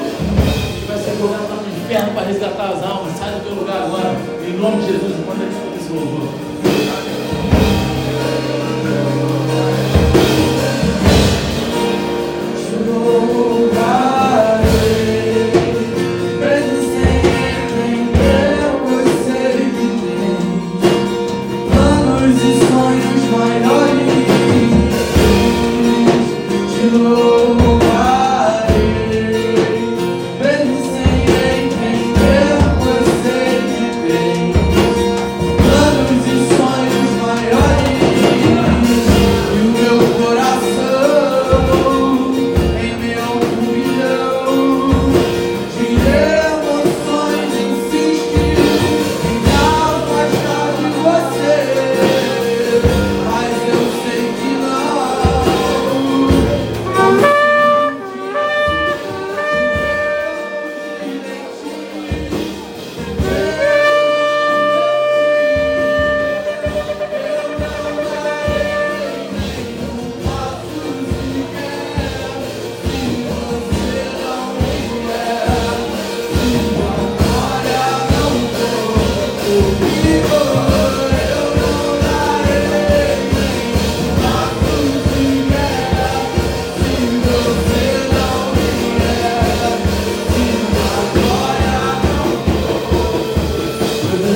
que vai ser jogado lá no inferno para resgatar as almas. Sai do teu lugar agora, em nome de Jesus, enquanto a escuta esse louvor.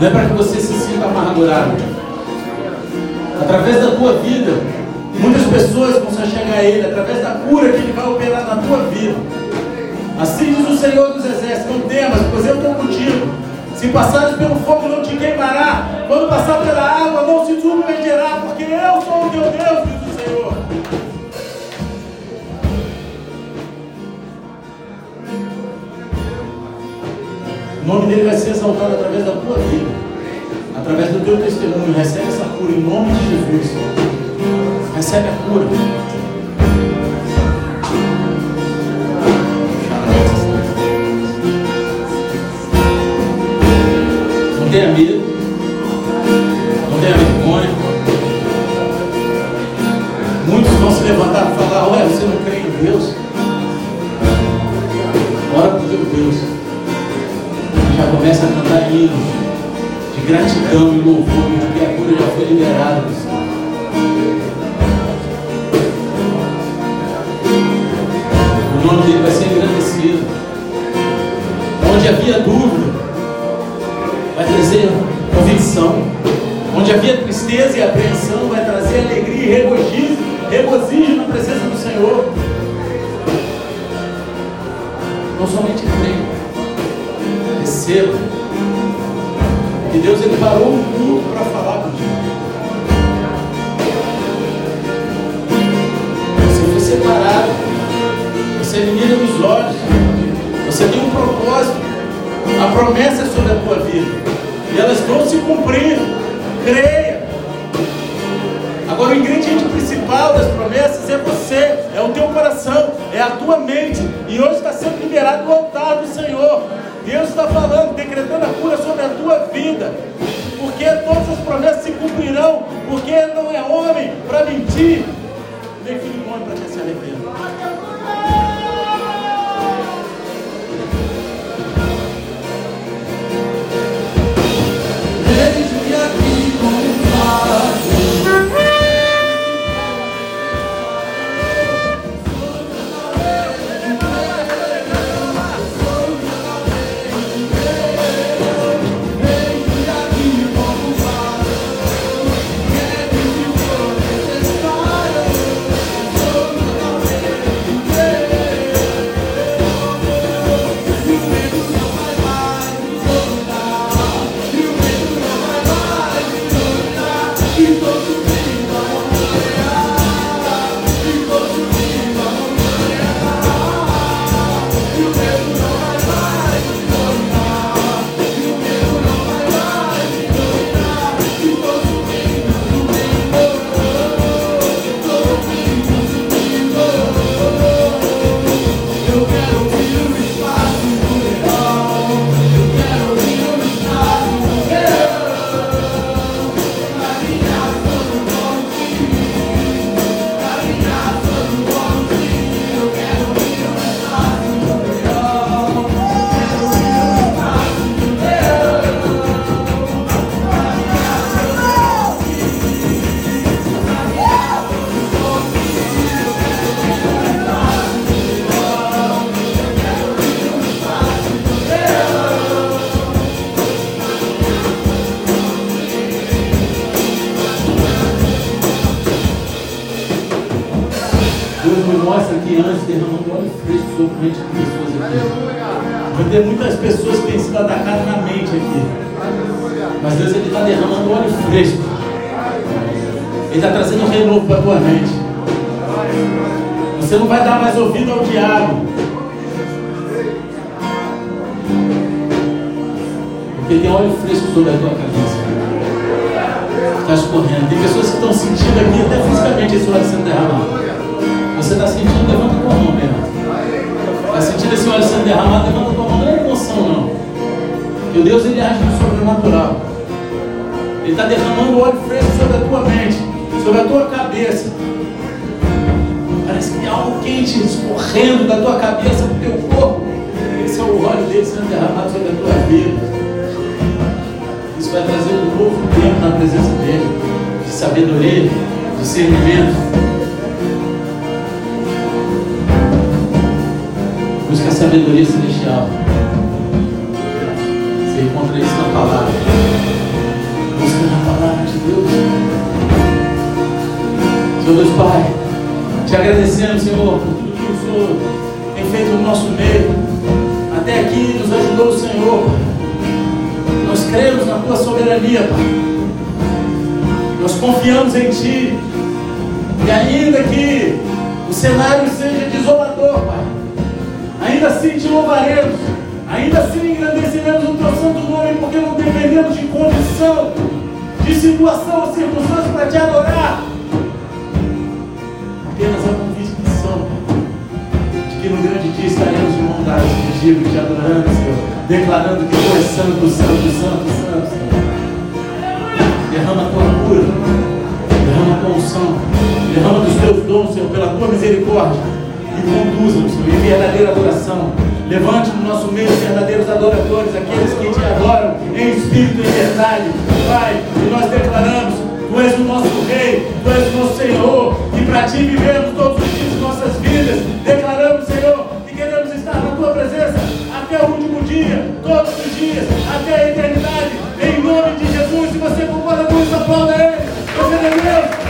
é para que você se sinta amargurado. Através da tua vida, Muitas pessoas vão se chegar a Ele através da cura que Ele vai operar na tua vida. Assim diz o Senhor dos Exércitos: Não temas, pois eu estou contigo. Se passares pelo fogo, não te queimará. Quando passar pela água, não se submergerá, porque eu sou o teu Deus, O nome dele vai ser exaltado através da tua vida, através do teu testemunho. Recebe essa cura em nome de Jesus. Recebe a cura. Não tenha medo. Não tenha vergonha. Muitos vão se levantar e falar: Ué, você não crê em Deus? Ora o teu Deus. Começa a cantar hinos de gratidão e louvor, porque a cura já foi liberada. O nome dele vai ser engrandecido. Onde havia dúvida, vai trazer convicção. Onde havia tristeza e apreensão, vai trazer alegria e regozijo, regozijo na presença do Senhor. Não somente creia, Que Deus ele parou o culto para falar contigo. Você foi separado. Você é menina dos olhos. Você tem um propósito. A promessa é sobre a tua vida. E elas vão se cumprir. Creia. Agora o ingrediente principal das promessas é você, é o teu coração, é a tua mente. E hoje está sendo liberado no altar do Senhor. Deus está falando, decretando a cura sobre a tua vida. Porque todas as promessas se cumprirão. Porque Ele não é homem para mentir, nem filho do homem para que se arrependa. O óleo dele sendo derramado sobre a tua vida. Isso vai trazer um novo tempo na presença dele, de sabedoria, discernimento. Busca a sabedoria celestial. Você encontra isso na palavra. Busca na palavra de Deus. Senhor Deus Pai, te agradecemos, Senhor, por tudo que o Senhor tem feito no nosso meio. Até aqui nos ajudou o Senhor. Nós cremos na tua soberania, Pai. Nós confiamos em Ti. E ainda que o cenário seja desolador, Pai, ainda assim te louvaremos, ainda assim engrandeceremos o teu santo nome, porque não dependemos de condição, de situação ou circunstância para te adorar. Dia estaremos de mão dadas contigo, te adorando, Senhor, declarando que tu és santo, santo, santo, santo, Senhor. Derrama a tua cura, derrama a tua unção, derrama dos teus dons, Senhor, pela tua misericórdia. E conduza-nos, Senhor, em verdadeira adoração. Levante no nosso meio verdadeiros adoradores, aqueles que te adoram em espírito e em verdade. Pai, e nós declaramos: Tu és o nosso Rei, Tu és o nosso Senhor, e para Ti vivemos todos os dias de nossas vidas. todos os dias, até a eternidade, em nome de Jesus. Se você concorda com isso, aplauda ele. Você é Deus.